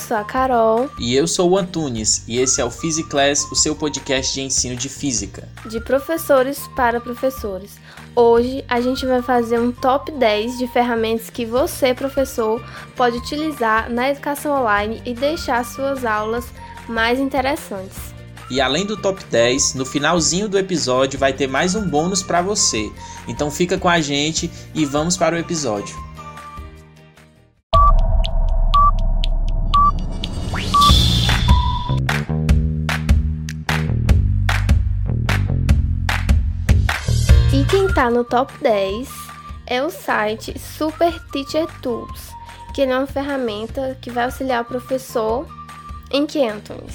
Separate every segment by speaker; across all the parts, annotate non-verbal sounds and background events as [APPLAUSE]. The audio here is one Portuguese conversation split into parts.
Speaker 1: sou a Carol.
Speaker 2: E eu sou o Antunes, e esse é o Physiclass, o seu podcast de ensino de física.
Speaker 1: De professores para professores. Hoje a gente vai fazer um top 10 de ferramentas que você, professor, pode utilizar na educação online e deixar suas aulas mais interessantes.
Speaker 2: E além do top 10, no finalzinho do episódio vai ter mais um bônus para você. Então fica com a gente e vamos para o episódio.
Speaker 1: Está no top 10 é o site Super Teacher Tools, que é uma ferramenta que vai auxiliar o professor em que, Antunes?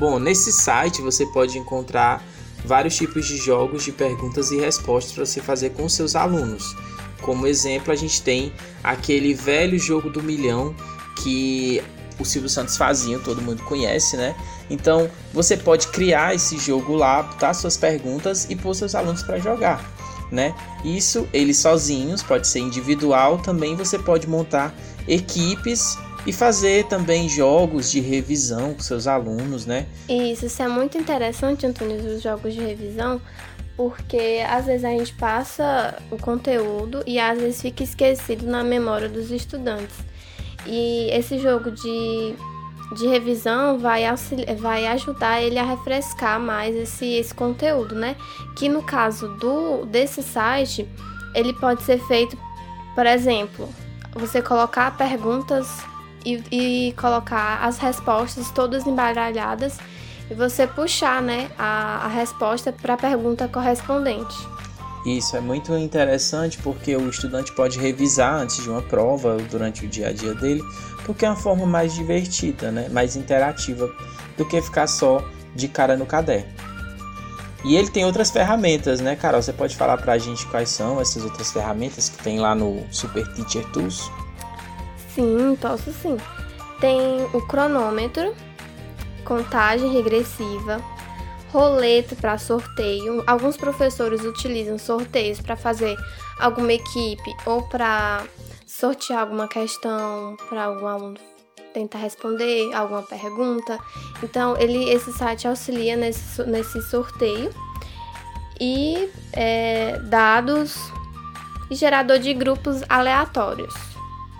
Speaker 2: Bom, nesse site você pode encontrar vários tipos de jogos de perguntas e respostas para você fazer com seus alunos. Como exemplo, a gente tem aquele velho jogo do milhão que o Silvio Santos fazia, todo mundo conhece, né? Então, você pode criar esse jogo lá, botar suas perguntas e pôr seus alunos para jogar, né? Isso eles sozinhos, pode ser individual, também você pode montar equipes e fazer também jogos de revisão com seus alunos, né?
Speaker 1: Isso, isso é muito interessante, Antônio, os jogos de revisão, porque às vezes a gente passa o conteúdo e às vezes fica esquecido na memória dos estudantes. E esse jogo de, de revisão vai, vai ajudar ele a refrescar mais esse, esse conteúdo, né? Que no caso do desse site, ele pode ser feito, por exemplo, você colocar perguntas e, e colocar as respostas todas embaralhadas e você puxar né, a, a resposta para a pergunta correspondente.
Speaker 2: Isso é muito interessante porque o estudante pode revisar antes de uma prova durante o dia a dia dele, porque é uma forma mais divertida, né? mais interativa do que ficar só de cara no caderno. E ele tem outras ferramentas, né, Carol? Você pode falar para a gente quais são essas outras ferramentas que tem lá no Super Teacher Tools?
Speaker 1: Sim, posso sim. Tem o cronômetro, contagem regressiva, roleta para sorteio. Alguns professores utilizam sorteios para fazer alguma equipe ou para sortear alguma questão para algum aluno tentar responder alguma pergunta. Então, ele, esse site auxilia nesse, nesse sorteio e é, dados e gerador de grupos aleatórios.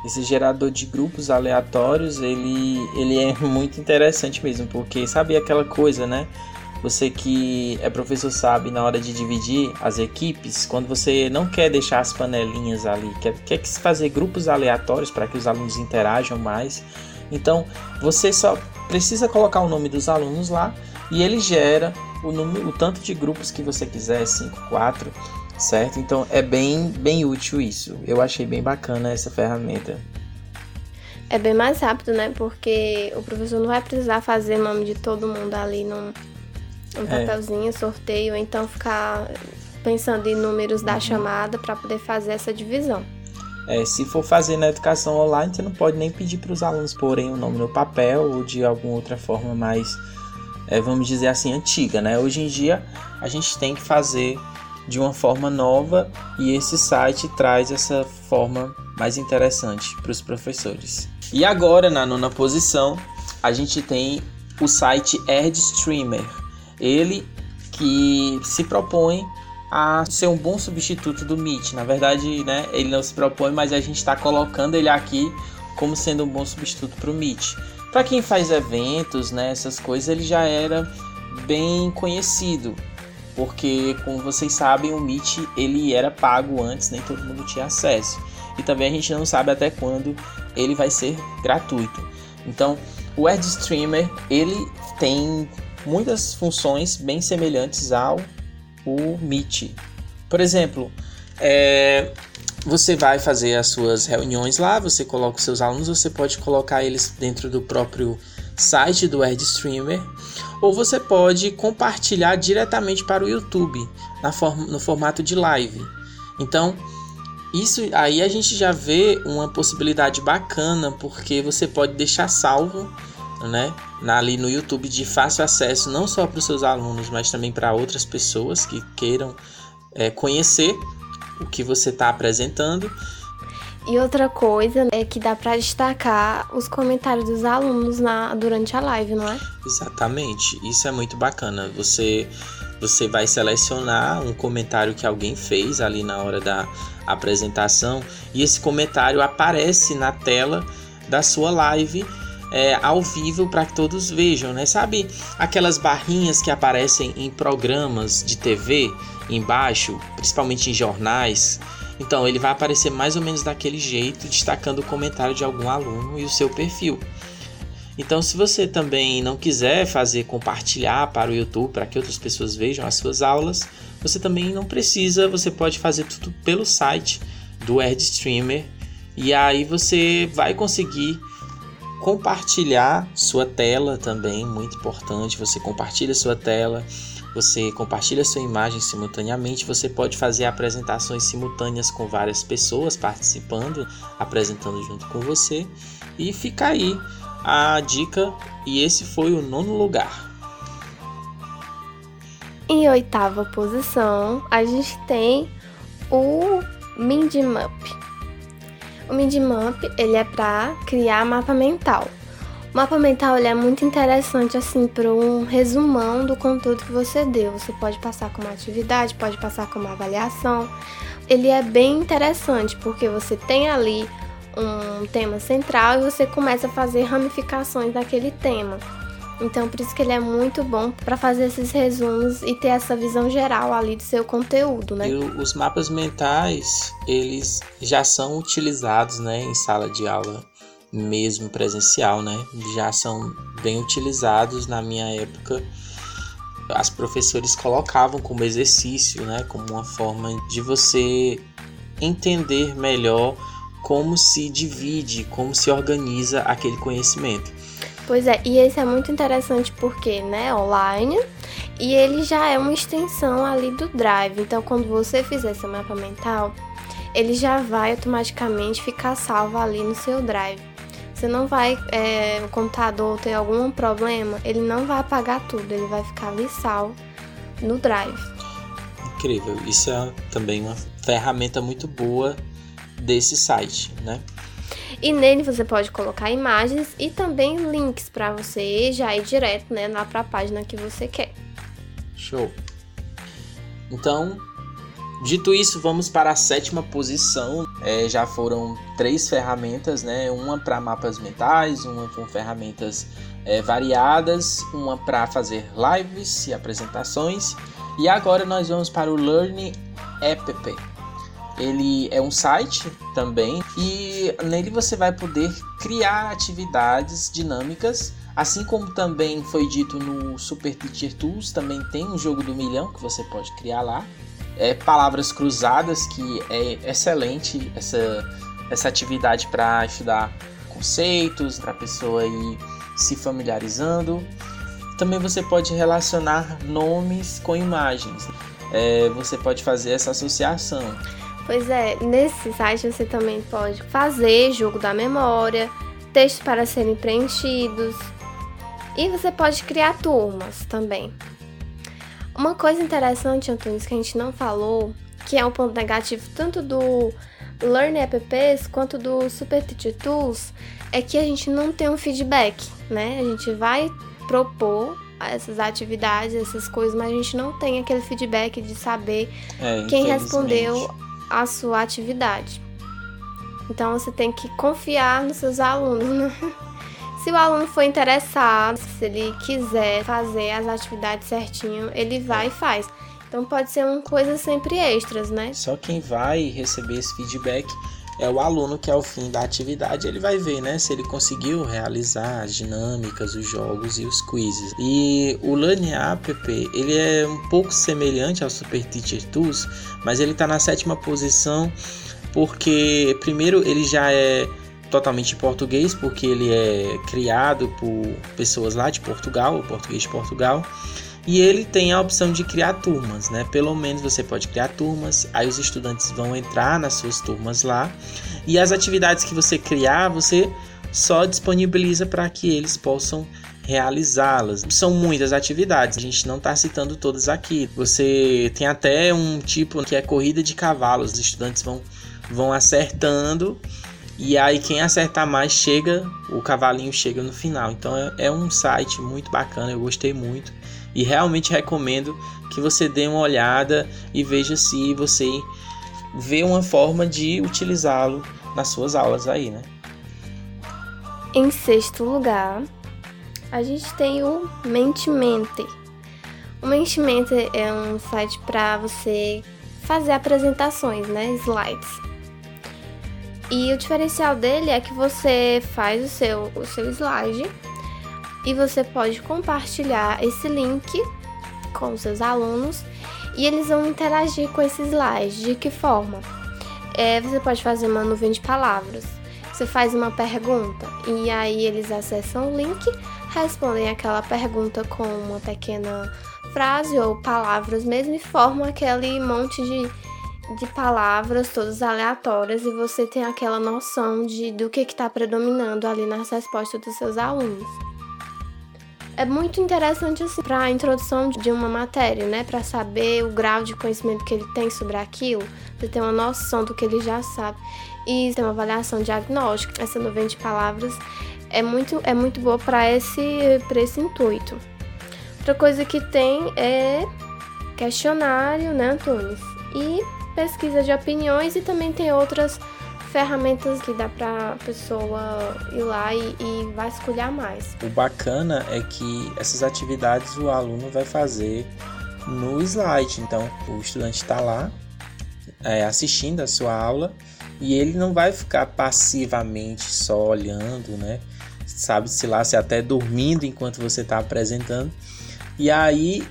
Speaker 2: Esse gerador de grupos aleatórios, ele, ele é muito interessante mesmo, porque sabe aquela coisa, né? Você que é professor sabe na hora de dividir as equipes, quando você não quer deixar as panelinhas ali, quer, quer fazer grupos aleatórios para que os alunos interajam mais. Então você só precisa colocar o nome dos alunos lá e ele gera o, número, o tanto de grupos que você quiser, 5, 4, certo? Então é bem, bem útil isso. Eu achei bem bacana essa ferramenta.
Speaker 1: É bem mais rápido, né? Porque o professor não vai precisar fazer o nome de todo mundo ali num, um é. papelzinho, sorteio, então ficar pensando em números da chamada para poder fazer essa divisão.
Speaker 2: É, se for fazer na educação online, você não pode nem pedir para os alunos porem o nome no papel ou de alguma outra forma mais, é, vamos dizer assim, antiga, né? Hoje em dia a gente tem que fazer de uma forma nova e esse site traz essa forma mais interessante para os professores. E agora, na nona posição, a gente tem o site ErdStreamer. Ele que se propõe a ser um bom substituto do Meet. Na verdade, né, ele não se propõe, mas a gente está colocando ele aqui como sendo um bom substituto para o Meet. Para quem faz eventos, né, essas coisas, ele já era bem conhecido, porque como vocês sabem, o Meet ele era pago antes, nem todo mundo tinha acesso. E também a gente não sabe até quando ele vai ser gratuito. Então, o EdStreamer ele tem muitas funções bem semelhantes ao o Meet. Por exemplo, é, você vai fazer as suas reuniões lá, você coloca os seus alunos, você pode colocar eles dentro do próprio site do EdStreamer, ou você pode compartilhar diretamente para o YouTube na forma, no formato de live. Então, isso aí a gente já vê uma possibilidade bacana, porque você pode deixar salvo né, ali no YouTube de fácil acesso, não só para os seus alunos, mas também para outras pessoas que queiram é, conhecer o que você está apresentando.
Speaker 1: E outra coisa é que dá para destacar os comentários dos alunos na, durante a live, não é?
Speaker 2: Exatamente. Isso é muito bacana. Você você vai selecionar um comentário que alguém fez ali na hora da apresentação e esse comentário aparece na tela da sua live é, ao vivo para que todos vejam, né? Sabe aquelas barrinhas que aparecem em programas de TV embaixo, principalmente em jornais? Então ele vai aparecer mais ou menos daquele jeito, destacando o comentário de algum aluno e o seu perfil. Então, se você também não quiser fazer compartilhar para o YouTube para que outras pessoas vejam as suas aulas, você também não precisa, você pode fazer tudo pelo site do Streamer e aí você vai conseguir compartilhar sua tela também, muito importante. Você compartilha sua tela, você compartilha sua imagem simultaneamente. Você pode fazer apresentações simultâneas com várias pessoas participando, apresentando junto com você. E fica aí a dica e esse foi o nono lugar.
Speaker 1: Em oitava posição, a gente tem o Mindmap. O Mindmap, ele é para criar mapa mental. O mapa mental ele é muito interessante assim para um resumão do conteúdo que você deu. Você pode passar como atividade, pode passar como avaliação. Ele é bem interessante porque você tem ali um tema central e você começa a fazer ramificações daquele tema. Então, por isso que ele é muito bom para fazer esses resumos e ter essa visão geral ali do seu conteúdo, né?
Speaker 2: E os mapas mentais, eles já são utilizados, né, em sala de aula mesmo presencial, né? Já são bem utilizados na minha época. As professores colocavam como exercício, né, como uma forma de você entender melhor como se divide, como se organiza aquele conhecimento.
Speaker 1: Pois é, e esse é muito interessante porque, né, online, e ele já é uma extensão ali do Drive. Então, quando você fizer seu mapa mental, ele já vai automaticamente ficar salvo ali no seu Drive. Você não vai, é, o computador ter algum problema, ele não vai apagar tudo, ele vai ficar ali salvo no Drive.
Speaker 2: Incrível, isso é também uma ferramenta muito boa desse site, né?
Speaker 1: E nele você pode colocar imagens e também links para você já ir direto, né, lá para a página que você quer.
Speaker 2: Show. Então, dito isso, vamos para a sétima posição. É, já foram três ferramentas, né? Uma para mapas mentais, uma com ferramentas é, variadas, uma para fazer lives e apresentações. E agora nós vamos para o Learn App. Ele é um site também e nele você vai poder criar atividades dinâmicas, assim como também foi dito no Super Teacher Tools, também tem um jogo do milhão que você pode criar lá. É palavras cruzadas que é excelente essa essa atividade para estudar conceitos, para a pessoa ir se familiarizando. Também você pode relacionar nomes com imagens. É, você pode fazer essa associação.
Speaker 1: Pois é, nesse site você também pode fazer jogo da memória, textos para serem preenchidos e você pode criar turmas também. Uma coisa interessante, Antônio, que a gente não falou, que é um ponto negativo tanto do Learn Apps quanto do Super Teacher Tools, é que a gente não tem um feedback, né? A gente vai propor essas atividades, essas coisas, mas a gente não tem aquele feedback de saber é, quem respondeu a sua atividade. Então você tem que confiar nos seus alunos, né? [LAUGHS] Se o aluno for interessado, se ele quiser fazer as atividades certinho, ele vai e faz. Então pode ser uma coisa sempre extras, né?
Speaker 2: Só quem vai receber esse feedback é o aluno que ao fim da atividade ele vai ver, né, se ele conseguiu realizar as dinâmicas, os jogos e os quizzes. E o Learn App, ele é um pouco semelhante ao Super Teacher Tools, mas ele está na sétima posição porque primeiro ele já é totalmente em português, porque ele é criado por pessoas lá de Portugal, português de Portugal. E ele tem a opção de criar turmas, né? Pelo menos você pode criar turmas, aí os estudantes vão entrar nas suas turmas lá e as atividades que você criar, você só disponibiliza para que eles possam realizá-las. São muitas atividades, a gente não está citando todas aqui. Você tem até um tipo que é corrida de cavalos, os estudantes vão, vão acertando e aí quem acertar mais chega, o cavalinho chega no final. Então é, é um site muito bacana, eu gostei muito e realmente recomendo que você dê uma olhada e veja se você vê uma forma de utilizá-lo nas suas aulas aí, né?
Speaker 1: Em sexto lugar, a gente tem o Mentimente. O Mentimente é um site para você fazer apresentações, né, slides. E o diferencial dele é que você faz o seu, o seu slide e você pode compartilhar esse link com seus alunos e eles vão interagir com esse slide. De que forma? É, você pode fazer uma nuvem de palavras. Você faz uma pergunta e aí eles acessam o link, respondem aquela pergunta com uma pequena frase ou palavras mesmo e formam aquele monte de, de palavras todas aleatórias e você tem aquela noção de do que está predominando ali nas respostas dos seus alunos é muito interessante assim para a introdução de uma matéria, né, para saber o grau de conhecimento que ele tem sobre aquilo, para ter uma noção do que ele já sabe e ter uma avaliação diagnóstica. Essa nuvem de palavras é muito é muito boa para esse para esse intuito. Outra coisa que tem é questionário, né, Antunes? E pesquisa de opiniões e também tem outras ferramentas que dá para pessoa ir lá e, e vasculhar mais.
Speaker 2: O bacana é que essas atividades o aluno vai fazer no slide. Então, o estudante está lá é, assistindo a sua aula e ele não vai ficar passivamente só olhando, né? Sabe-se lá, se até dormindo enquanto você está apresentando. E aí,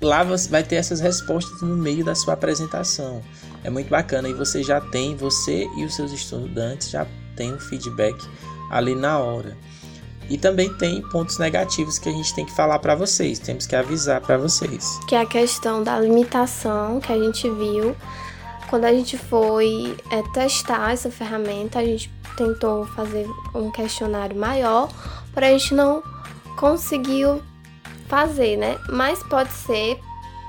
Speaker 2: lá você vai ter essas respostas no meio da sua apresentação é muito bacana e você já tem, você e os seus estudantes já tem um feedback ali na hora. E também tem pontos negativos que a gente tem que falar para vocês, temos que avisar para vocês.
Speaker 1: Que é a questão da limitação que a gente viu quando a gente foi é, testar essa ferramenta, a gente tentou fazer um questionário maior, para a gente não conseguiu fazer, né? Mas pode ser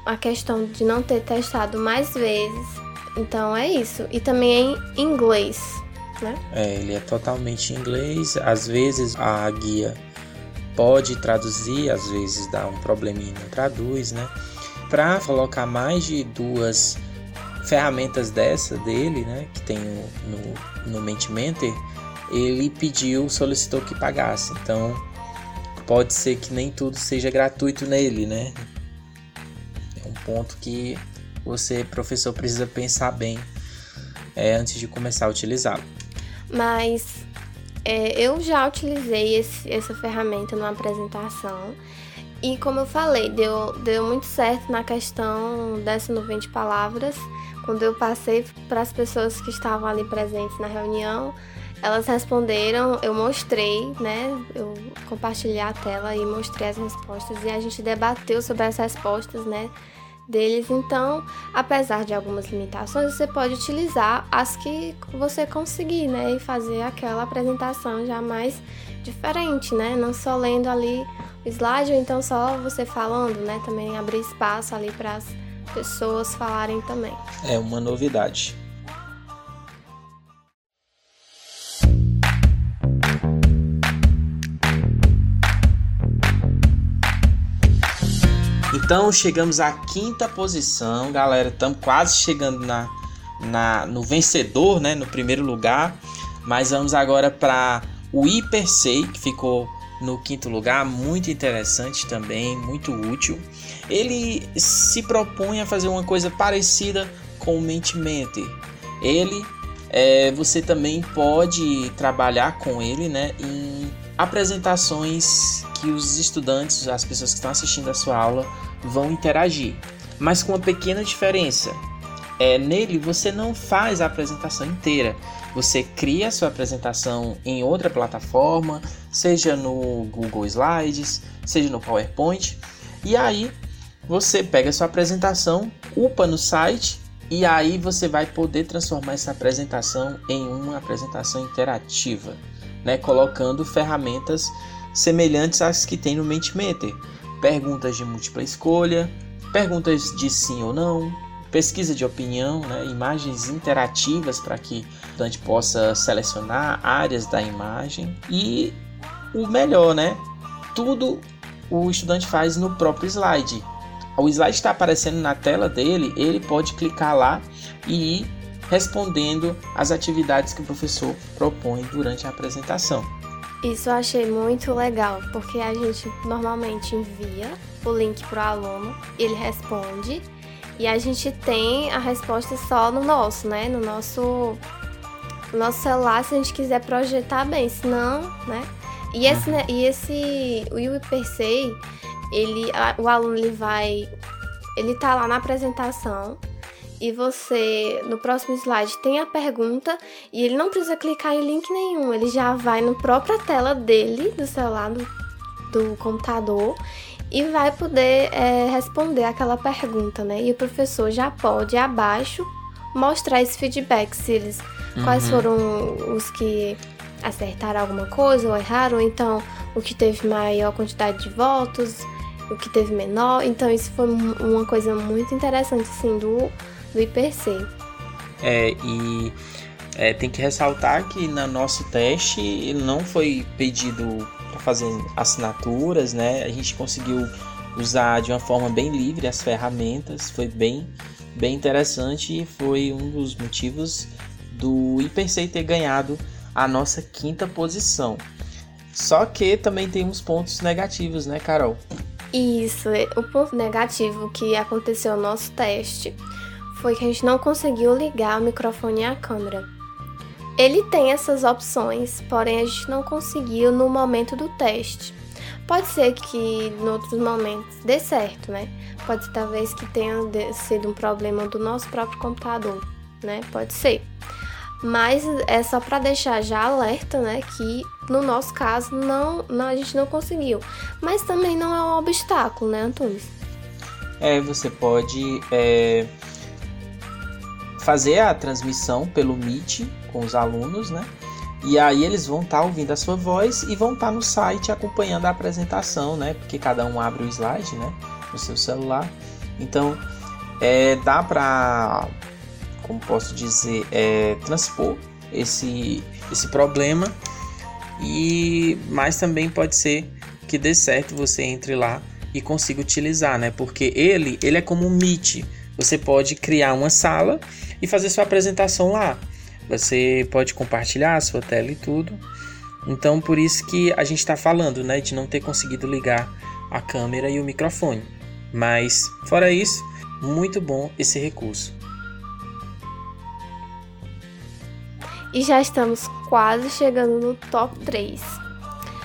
Speaker 1: a questão de não ter testado mais vezes então é isso. E também é em inglês, né?
Speaker 2: É, ele é totalmente em inglês. Às vezes a guia pode traduzir, às vezes dá um probleminha não traduz, né? Para colocar mais de duas ferramentas dessa dele, né, que tem no, no Mentimeter, ele pediu, solicitou que pagasse. Então, pode ser que nem tudo seja gratuito nele, né? É um ponto que você, professor, precisa pensar bem é, antes de começar a utilizá-lo.
Speaker 1: Mas é, eu já utilizei esse, essa ferramenta numa apresentação e, como eu falei, deu, deu muito certo na questão dessa nuvem de palavras. Quando eu passei para as pessoas que estavam ali presentes na reunião, elas responderam, eu mostrei, né? Eu compartilhei a tela e mostrei as respostas e a gente debateu sobre as respostas, né? Deles. Então, apesar de algumas limitações, você pode utilizar as que você conseguir, né? E fazer aquela apresentação já mais diferente, né? Não só lendo ali o slide ou então só você falando, né? Também abrir espaço ali para as pessoas falarem também.
Speaker 2: É uma novidade. Então chegamos à quinta posição, galera. Estamos quase chegando na, na, no vencedor, né? No primeiro lugar. Mas vamos agora para o Hypersei, que ficou no quinto lugar, muito interessante também, muito útil. Ele se propõe a fazer uma coisa parecida com o Mentimeter. Ele, é, você também pode trabalhar com ele, né, em apresentações que os estudantes, as pessoas que estão assistindo a sua aula, vão interagir, mas com uma pequena diferença. É, nele você não faz a apresentação inteira. Você cria a sua apresentação em outra plataforma, seja no Google Slides, seja no PowerPoint, e aí você pega a sua apresentação, upa no site e aí você vai poder transformar essa apresentação em uma apresentação interativa, né, colocando ferramentas semelhantes às que tem no Mentimeter. Perguntas de múltipla escolha, perguntas de sim ou não, pesquisa de opinião, né, imagens interativas para que o estudante possa selecionar áreas da imagem e o melhor, né, tudo o estudante faz no próprio slide. O slide está aparecendo na tela dele, ele pode clicar lá e ir respondendo as atividades que o professor propõe durante a apresentação.
Speaker 1: Isso eu achei muito legal, porque a gente normalmente envia o link para o aluno, ele responde e a gente tem a resposta só no nosso, né? No nosso, no nosso celular, se a gente quiser projetar bem, senão, né? E esse, né, e esse o IPCI, ele, o aluno ele vai, ele tá lá na apresentação e você, no próximo slide, tem a pergunta e ele não precisa clicar em link nenhum, ele já vai na própria tela dele, do celular, do, do computador e vai poder é, responder aquela pergunta, né? E o professor já pode abaixo mostrar esse feedback, se eles uhum. quais foram os que acertaram alguma coisa ou erraram, então o que teve maior quantidade de votos, o que teve menor. Então isso foi uma coisa muito interessante assim do do IPC.
Speaker 2: É, e é, tem que ressaltar que no nosso teste não foi pedido para fazer assinaturas, né? A gente conseguiu usar de uma forma bem livre as ferramentas, foi bem, bem interessante e foi um dos motivos do IPC ter ganhado a nossa quinta posição. Só que também temos pontos negativos, né, Carol?
Speaker 1: Isso, o ponto negativo que aconteceu no nosso teste foi que a gente não conseguiu ligar o microfone e a câmera. Ele tem essas opções, porém a gente não conseguiu no momento do teste. Pode ser que em outros momentos dê certo, né? Pode ser talvez que tenha sido um problema do nosso próprio computador, né? Pode ser. Mas é só para deixar já alerta, né? Que no nosso caso não, não, a gente não conseguiu. Mas também não é um obstáculo, né, Antunes?
Speaker 2: É, você pode é, fazer a transmissão pelo Meet com os alunos, né? E aí eles vão estar tá ouvindo a sua voz e vão estar tá no site acompanhando a apresentação, né? Porque cada um abre o slide, né? No seu celular. Então, é, dá para, como posso dizer, é, transpor esse, esse problema. E mas também pode ser que dê certo você entre lá e consiga utilizar, né? Porque ele, ele é como um Meet. Você pode criar uma sala e fazer sua apresentação lá. Você pode compartilhar a sua tela e tudo. Então, por isso que a gente está falando, né, de não ter conseguido ligar a câmera e o microfone. Mas, fora isso, muito bom esse recurso.
Speaker 1: E já estamos quase chegando no top 3.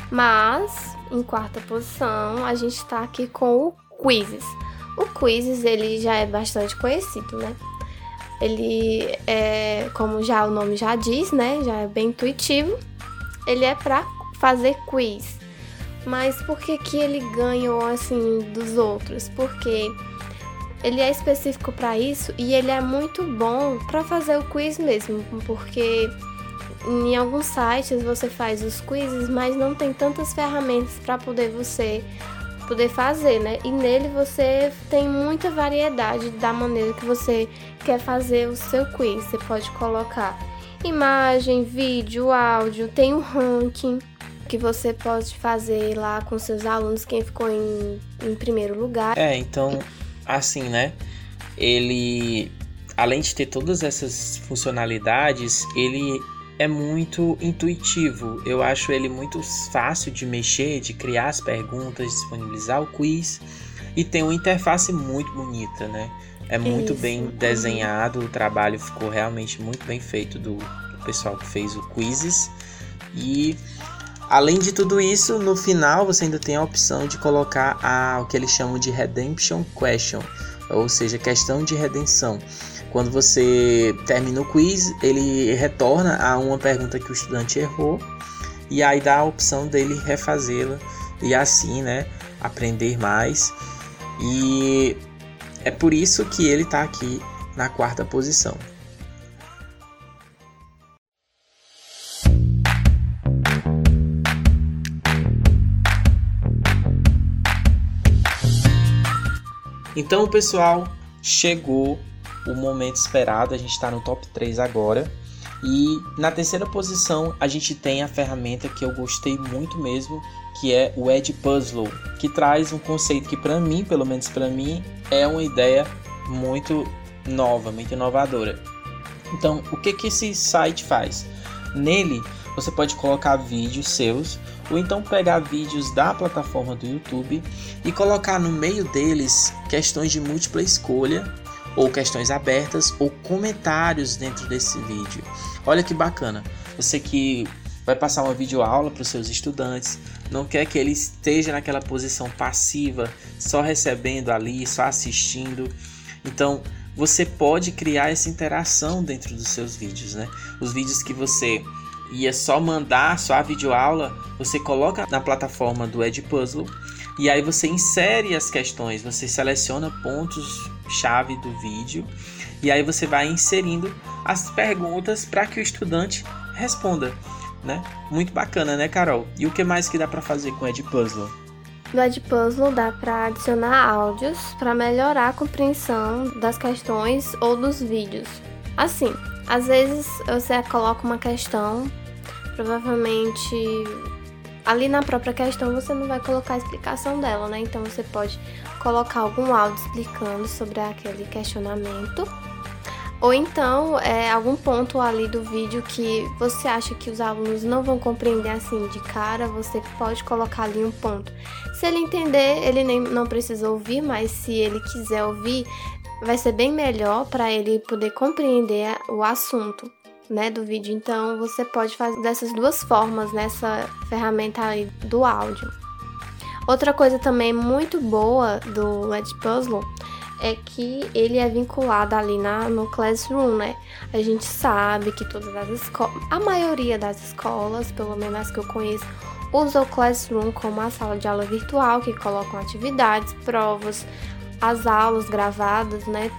Speaker 1: Mas, em quarta posição, a gente está aqui com o Quizzes. O Quizzes, ele já é bastante conhecido, né? Ele é, como já o nome já diz, né? Já é bem intuitivo. Ele é para fazer quiz. Mas por que que ele ganhou assim dos outros? Porque ele é específico para isso e ele é muito bom para fazer o quiz mesmo, porque em alguns sites você faz os quizzes, mas não tem tantas ferramentas para poder você poder fazer, né? E nele você tem muita variedade da maneira que você quer fazer o seu quiz. Você pode colocar imagem, vídeo, áudio, tem um ranking que você pode fazer lá com seus alunos, quem ficou em, em primeiro lugar.
Speaker 2: É, então, assim, né? Ele, além de ter todas essas funcionalidades, ele é muito intuitivo. Eu acho ele muito fácil de mexer, de criar as perguntas, disponibilizar o quiz e tem uma interface muito bonita, né? É muito Isso. bem desenhado, o trabalho ficou realmente muito bem feito do, do pessoal que fez o quizzes. E além de tudo isso, no final você ainda tem a opção de colocar a, o que eles chamam de redemption question, ou seja, questão de redenção. Quando você termina o quiz, ele retorna a uma pergunta que o estudante errou e aí dá a opção dele refazê-la e assim, né, aprender mais. E é por isso que ele está aqui na quarta posição. Então, pessoal, chegou o momento esperado. A gente está no top 3 agora. E na terceira posição a gente tem a ferramenta que eu gostei muito mesmo, que é o Ed Puzzle, que traz um conceito que para mim, pelo menos para mim, é uma ideia muito nova, muito inovadora. Então, o que que esse site faz? Nele, você pode colocar vídeos seus ou então pegar vídeos da plataforma do YouTube e colocar no meio deles questões de múltipla escolha ou questões abertas ou comentários dentro desse vídeo. Olha que bacana. Você que vai passar uma videoaula para os seus estudantes, não quer que ele esteja naquela posição passiva, só recebendo ali, só assistindo. Então, você pode criar essa interação dentro dos seus vídeos, né? Os vídeos que você ia só mandar só a videoaula, você coloca na plataforma do Edpuzzle e aí você insere as questões, você seleciona pontos chave do vídeo e aí você vai inserindo as perguntas para que o estudante responda, né? Muito bacana, né, Carol? E o que mais que dá para fazer com o Edpuzzle?
Speaker 1: No Edpuzzle dá para adicionar áudios para melhorar a compreensão das questões ou dos vídeos. Assim, às vezes você coloca uma questão, provavelmente ali na própria questão você não vai colocar a explicação dela, né? Então você pode colocar algum áudio explicando sobre aquele questionamento. Ou então, é, algum ponto ali do vídeo que você acha que os alunos não vão compreender assim de cara, você pode colocar ali um ponto. Se ele entender, ele nem, não precisa ouvir, mas se ele quiser ouvir, vai ser bem melhor para ele poder compreender o assunto né, do vídeo. Então você pode fazer dessas duas formas nessa ferramenta aí do áudio. Outra coisa também muito boa do Edpuzzle é que ele é vinculado ali na, no Classroom, né? A gente sabe que todas as escolas, a maioria das escolas, pelo menos as que eu conheço, usa o Classroom como a sala de aula virtual, que colocam atividades, provas, as aulas gravadas, né?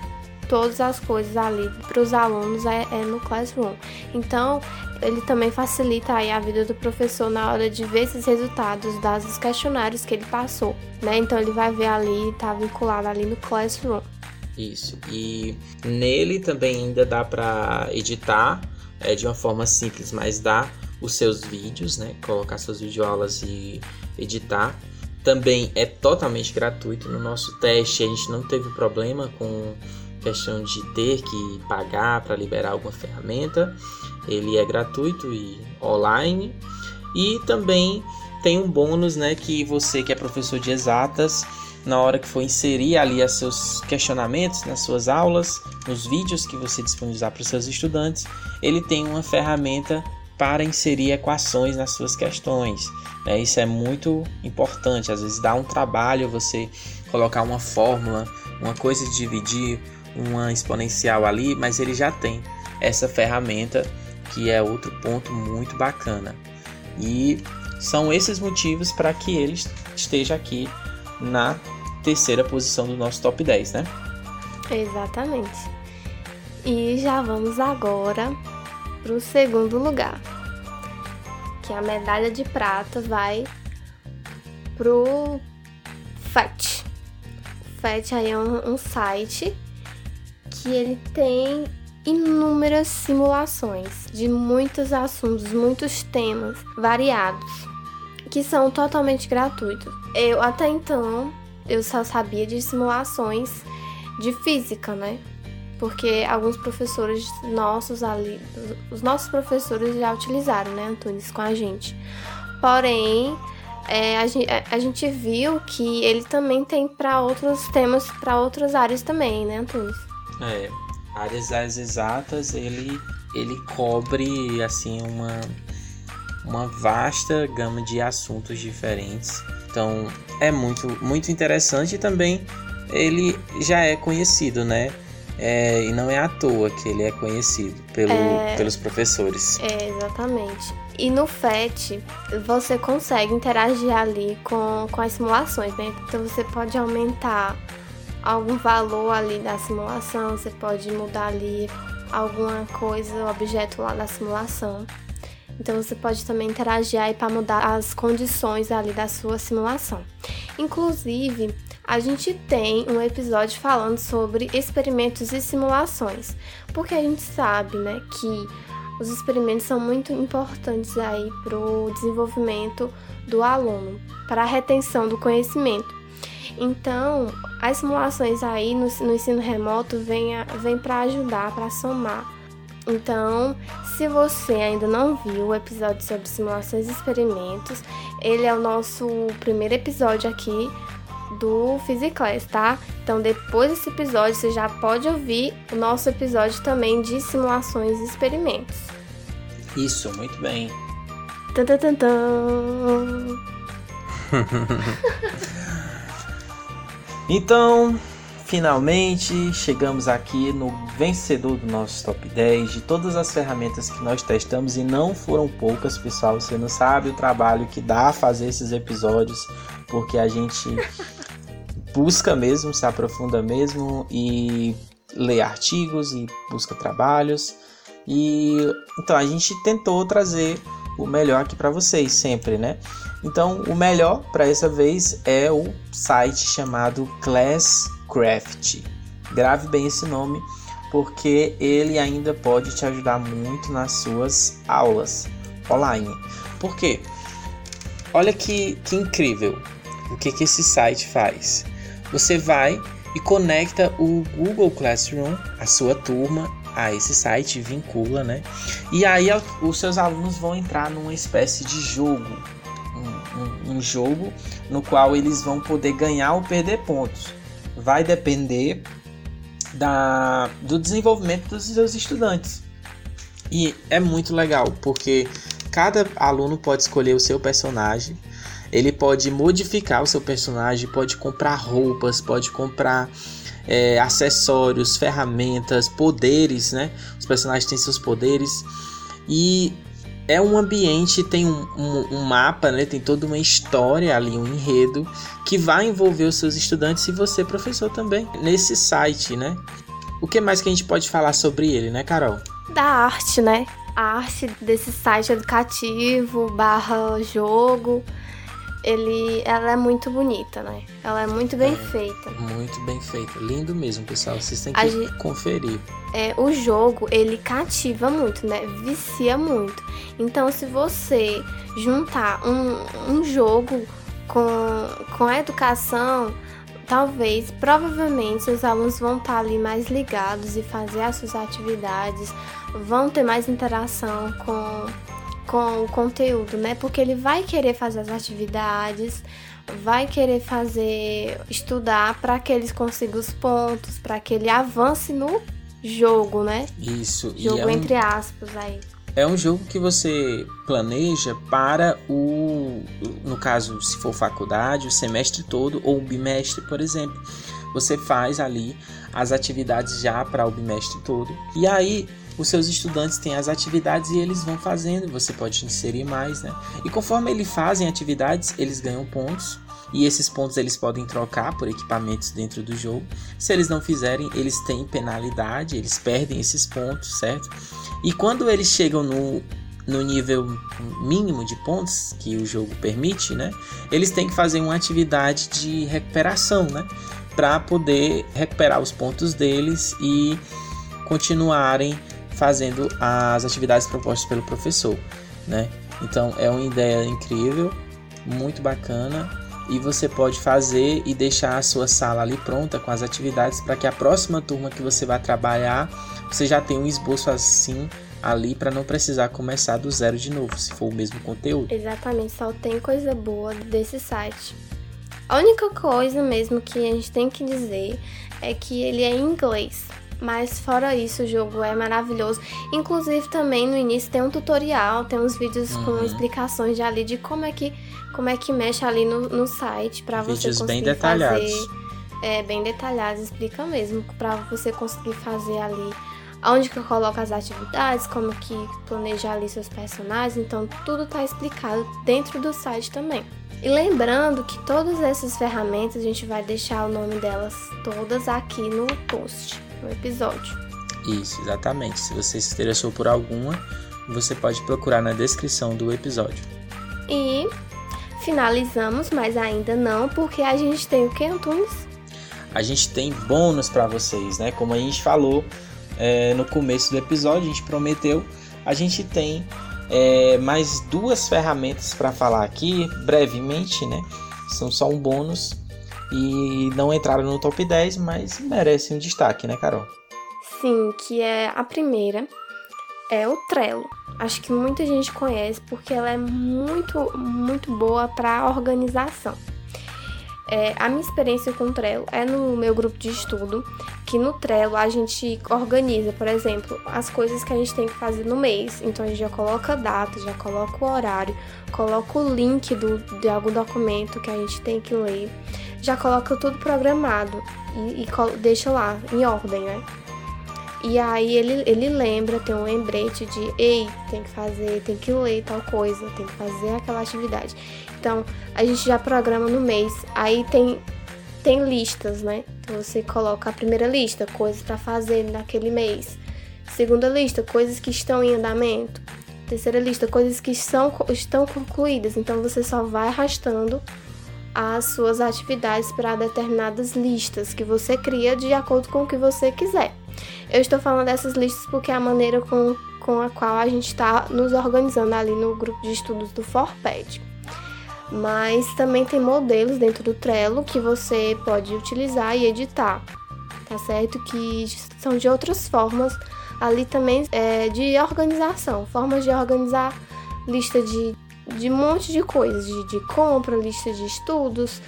Speaker 1: Todas as coisas ali para os alunos é, é, no Classroom. Então, ele também facilita aí a vida do professor na hora de ver esses resultados dos questionários que ele passou, né? Então, ele vai ver ali, tá vinculado ali no Classroom.
Speaker 2: Isso. E nele também ainda dá para editar é, de uma forma simples, mas dá os seus vídeos, né? Colocar suas videoaulas e editar. Também é totalmente gratuito. No nosso teste a gente não teve problema com questão de ter que pagar para liberar alguma ferramenta. Ele é gratuito e online. E também tem um bônus, né, que você que é professor de exatas, na hora que for inserir ali os seus questionamentos nas suas aulas, nos vídeos que você disponibilizar para os seus estudantes, ele tem uma ferramenta para inserir equações nas suas questões. Né? Isso é muito importante. Às vezes dá um trabalho você colocar uma fórmula, uma coisa de dividir, uma exponencial ali, mas ele já tem essa ferramenta que é outro ponto muito bacana. E são esses motivos para que ele esteja aqui na terceira posição do nosso top 10, né?
Speaker 1: Exatamente. E já vamos agora para o segundo lugar, que a medalha de prata vai pro. O FET aí é um, um site que ele tem inúmeras simulações de muitos assuntos, muitos temas variados, que são totalmente gratuitos. Eu até então eu só sabia de simulações de física, né? Porque alguns professores nossos ali, os nossos professores já utilizaram, né, Antunes, com a gente. Porém, é, a, gente, a gente viu que ele também tem para outros temas, para outras áreas também, né, Antunes?
Speaker 2: É, áreas exatas ele ele cobre assim uma uma vasta gama de assuntos diferentes. Então é muito muito interessante e também ele já é conhecido, né? É, e não é à toa que ele é conhecido pelo, é, pelos professores.
Speaker 1: É, exatamente. E no FET, você consegue interagir ali com, com as simulações, né? Então você pode aumentar algum valor ali da simulação, você pode mudar ali alguma coisa, objeto lá da simulação. Então você pode também interagir aí para mudar as condições ali da sua simulação. Inclusive, a gente tem um episódio falando sobre experimentos e simulações, porque a gente sabe, né, que os experimentos são muito importantes aí para o desenvolvimento do aluno, para a retenção do conhecimento. Então, as simulações aí no, no ensino remoto vêm, vem para ajudar, para somar. Então, se você ainda não viu o episódio sobre simulações e experimentos, ele é o nosso primeiro episódio aqui do Physiclass, tá? Então, depois desse episódio, você já pode ouvir o nosso episódio também de simulações e experimentos.
Speaker 2: Isso, muito bem.
Speaker 1: Tan, tan, tan, tan. [LAUGHS]
Speaker 2: então, finalmente chegamos aqui no vencedor do nosso top 10 de todas as ferramentas que nós testamos e não foram poucas, pessoal. Você não sabe o trabalho que dá fazer esses episódios, porque a gente [LAUGHS] busca mesmo, se aprofunda mesmo e lê artigos e busca trabalhos. E então a gente tentou trazer o melhor aqui para vocês sempre, né? Então, o melhor para essa vez é o site chamado Classcraft. Grave bem esse nome, porque ele ainda pode te ajudar muito nas suas aulas online. Por quê? Olha que, que incrível o que, que esse site faz. Você vai e conecta o Google Classroom, a sua turma, a esse site, vincula, né? E aí os seus alunos vão entrar numa espécie de jogo, um, jogo no qual eles vão poder ganhar ou perder pontos. Vai depender da, do desenvolvimento dos seus estudantes. E é muito legal, porque cada aluno pode escolher o seu personagem, ele pode modificar o seu personagem, pode comprar roupas, pode comprar é, acessórios, ferramentas, poderes, né? Os personagens têm seus poderes e é um ambiente, tem um, um, um, mapa, né? Tem toda uma história ali, um enredo que vai envolver os seus estudantes e você, professor, também nesse site, né? O que mais que a gente pode falar sobre ele, né, Carol?
Speaker 1: Da arte, né? A arte desse site educativo barra jogo ele, ela é muito bonita, né? Ela é muito bem é, feita.
Speaker 2: Muito bem feita. Lindo mesmo, pessoal. Vocês têm que gente, conferir.
Speaker 1: É, o jogo, ele cativa muito, né? Vicia muito. Então, se você juntar um, um jogo com, com a educação, talvez, provavelmente, seus alunos vão estar ali mais ligados e fazer as suas atividades, vão ter mais interação com com o conteúdo, né? Porque ele vai querer fazer as atividades, vai querer fazer estudar para que eles consigam os pontos, para que ele avance no jogo, né?
Speaker 2: Isso.
Speaker 1: Jogo é entre um, aspas aí.
Speaker 2: É um jogo que você planeja para o, no caso, se for faculdade, o semestre todo ou o bimestre, por exemplo. Você faz ali as atividades já para o bimestre todo. E aí os seus estudantes têm as atividades e eles vão fazendo, você pode inserir mais, né? E conforme eles fazem atividades, eles ganham pontos e esses pontos eles podem trocar por equipamentos dentro do jogo. Se eles não fizerem, eles têm penalidade, eles perdem esses pontos, certo? E quando eles chegam no, no nível mínimo de pontos que o jogo permite, né? Eles têm que fazer uma atividade de recuperação, né? Para poder recuperar os pontos deles e continuarem fazendo as atividades propostas pelo professor, né? Então é uma ideia incrível, muito bacana e você pode fazer e deixar a sua sala ali pronta com as atividades para que a próxima turma que você vai trabalhar você já tenha um esboço assim ali para não precisar começar do zero de novo, se for o mesmo conteúdo.
Speaker 1: Exatamente, só tem coisa boa desse site. A única coisa mesmo que a gente tem que dizer é que ele é em inglês. Mas fora isso, o jogo é maravilhoso. Inclusive também no início tem um tutorial, tem uns vídeos uhum. com explicações de ali de como é que como é que mexe ali no, no site para você conseguir bem detalhados. fazer é bem detalhados, explica mesmo para você conseguir fazer ali onde que eu coloco as atividades, como que planejar ali seus personagens, então tudo está explicado dentro do site também. E lembrando que todas essas ferramentas a gente vai deixar o nome delas todas aqui no post no episódio.
Speaker 2: Isso, exatamente. Se você se interessou por alguma, você pode procurar na descrição do episódio.
Speaker 1: E finalizamos, mas ainda não, porque a gente tem o que, Antunes?
Speaker 2: A gente tem bônus para vocês, né? Como a gente falou é, no começo do episódio, a gente prometeu, a gente tem é, mais duas ferramentas para falar aqui brevemente, né? São só um bônus e não entraram no top 10, mas merecem um destaque, né, Carol?
Speaker 1: Sim, que é a primeira é o Trello. Acho que muita gente conhece porque ela é muito, muito boa para organização. É, a minha experiência com o Trello é no meu grupo de estudo, que no Trello a gente organiza, por exemplo, as coisas que a gente tem que fazer no mês. Então a gente já coloca a data, já coloca o horário, coloca o link do, de algum documento que a gente tem que ler, já coloca tudo programado e, e deixa lá em ordem, né? E aí ele, ele lembra, tem um lembrete de ei, tem que fazer, tem que ler tal coisa, tem que fazer aquela atividade. Então, a gente já programa no mês. Aí tem tem listas, né? Então você coloca a primeira lista, coisas para fazer naquele mês. Segunda lista, coisas que estão em andamento. Terceira lista, coisas que são, estão concluídas. Então você só vai arrastando as suas atividades para determinadas listas que você cria de acordo com o que você quiser. Eu estou falando dessas listas porque é a maneira com, com a qual a gente está nos organizando ali no grupo de estudos do Forped. Mas também tem modelos dentro do Trello que você pode utilizar e editar, tá certo? Que são de outras formas ali também é, de organização, formas de organizar lista de, de um monte de coisas, de, de compra, lista de estudos,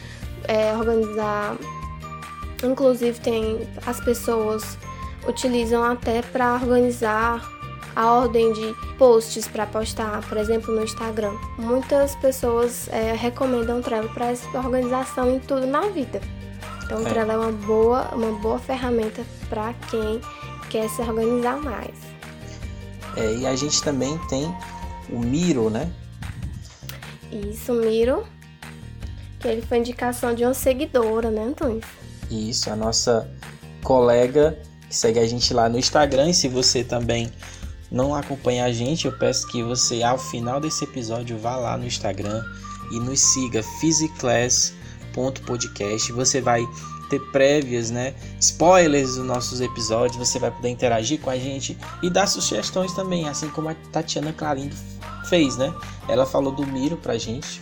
Speaker 1: é, organizar. Inclusive tem as pessoas utilizam até para organizar a ordem de posts para postar, por exemplo, no Instagram. Muitas pessoas é, recomendam Trello para essa organização em tudo na vida. Então, é. Trello é uma boa, uma boa ferramenta para quem quer se organizar mais.
Speaker 2: É, e a gente também tem o Miro, né?
Speaker 1: Isso, Miro, que ele foi indicação de uma seguidora, né, Antônio?
Speaker 2: Isso, a nossa colega que segue a gente lá no Instagram. E se você também não acompanha a gente, eu peço que você, ao final desse episódio, vá lá no Instagram e nos siga physiclass.podcast. Você vai ter prévias, né? Spoilers dos nossos episódios. Você vai poder interagir com a gente e dar sugestões também, assim como a Tatiana Clarindo fez, né? Ela falou do Miro pra gente,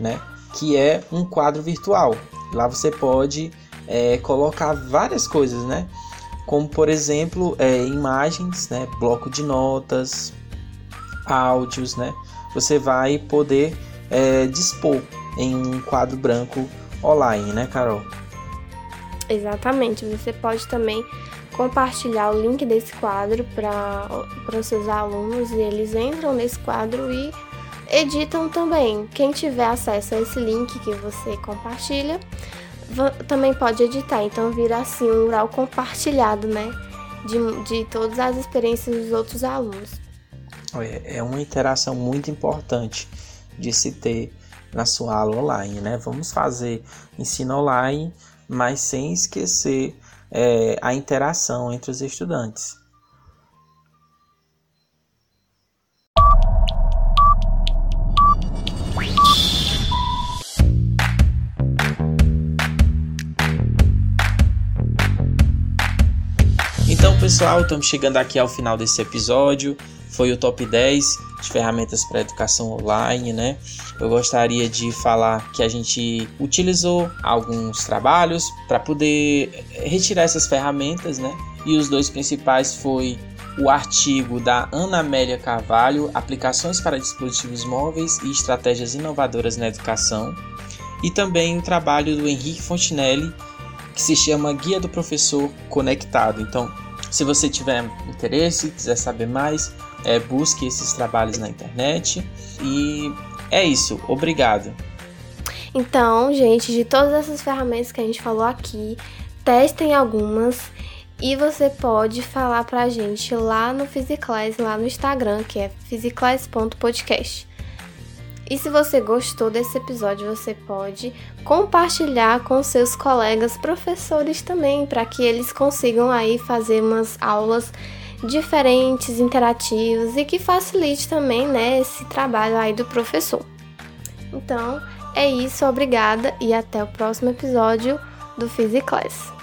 Speaker 2: né? Que é um quadro virtual. Lá você pode é, colocar várias coisas, né? como por exemplo é, imagens, né, bloco de notas, áudios, né, você vai poder é, dispor em um quadro branco online, né, Carol?
Speaker 1: Exatamente. Você pode também compartilhar o link desse quadro para os seus alunos e eles entram nesse quadro e editam também. Quem tiver acesso a esse link que você compartilha também pode editar, então vira assim um mural compartilhado, né? De, de todas as experiências dos outros alunos.
Speaker 2: É uma interação muito importante de se ter na sua aula online, né? Vamos fazer ensino online, mas sem esquecer é, a interação entre os estudantes. pessoal, estamos chegando aqui ao final desse episódio. Foi o top 10 de ferramentas para educação online, né? Eu gostaria de falar que a gente utilizou alguns trabalhos para poder retirar essas ferramentas, né? E os dois principais foi o artigo da Ana Amélia Carvalho, Aplicações para dispositivos móveis e estratégias inovadoras na educação, e também o trabalho do Henrique Fontinelli, que se chama Guia do Professor Conectado. Então, se você tiver interesse, quiser saber mais, é, busque esses trabalhos na internet. E é isso. Obrigado.
Speaker 1: Então, gente, de todas essas ferramentas que a gente falou aqui, testem algumas e você pode falar pra gente lá no Physiclass, lá no Instagram, que é physiclass.podcast. E se você gostou desse episódio, você pode compartilhar com seus colegas professores também, para que eles consigam aí fazer umas aulas diferentes, interativas e que facilite também, né, esse trabalho aí do professor. Então, É isso, obrigada e até o próximo episódio do Physics Class.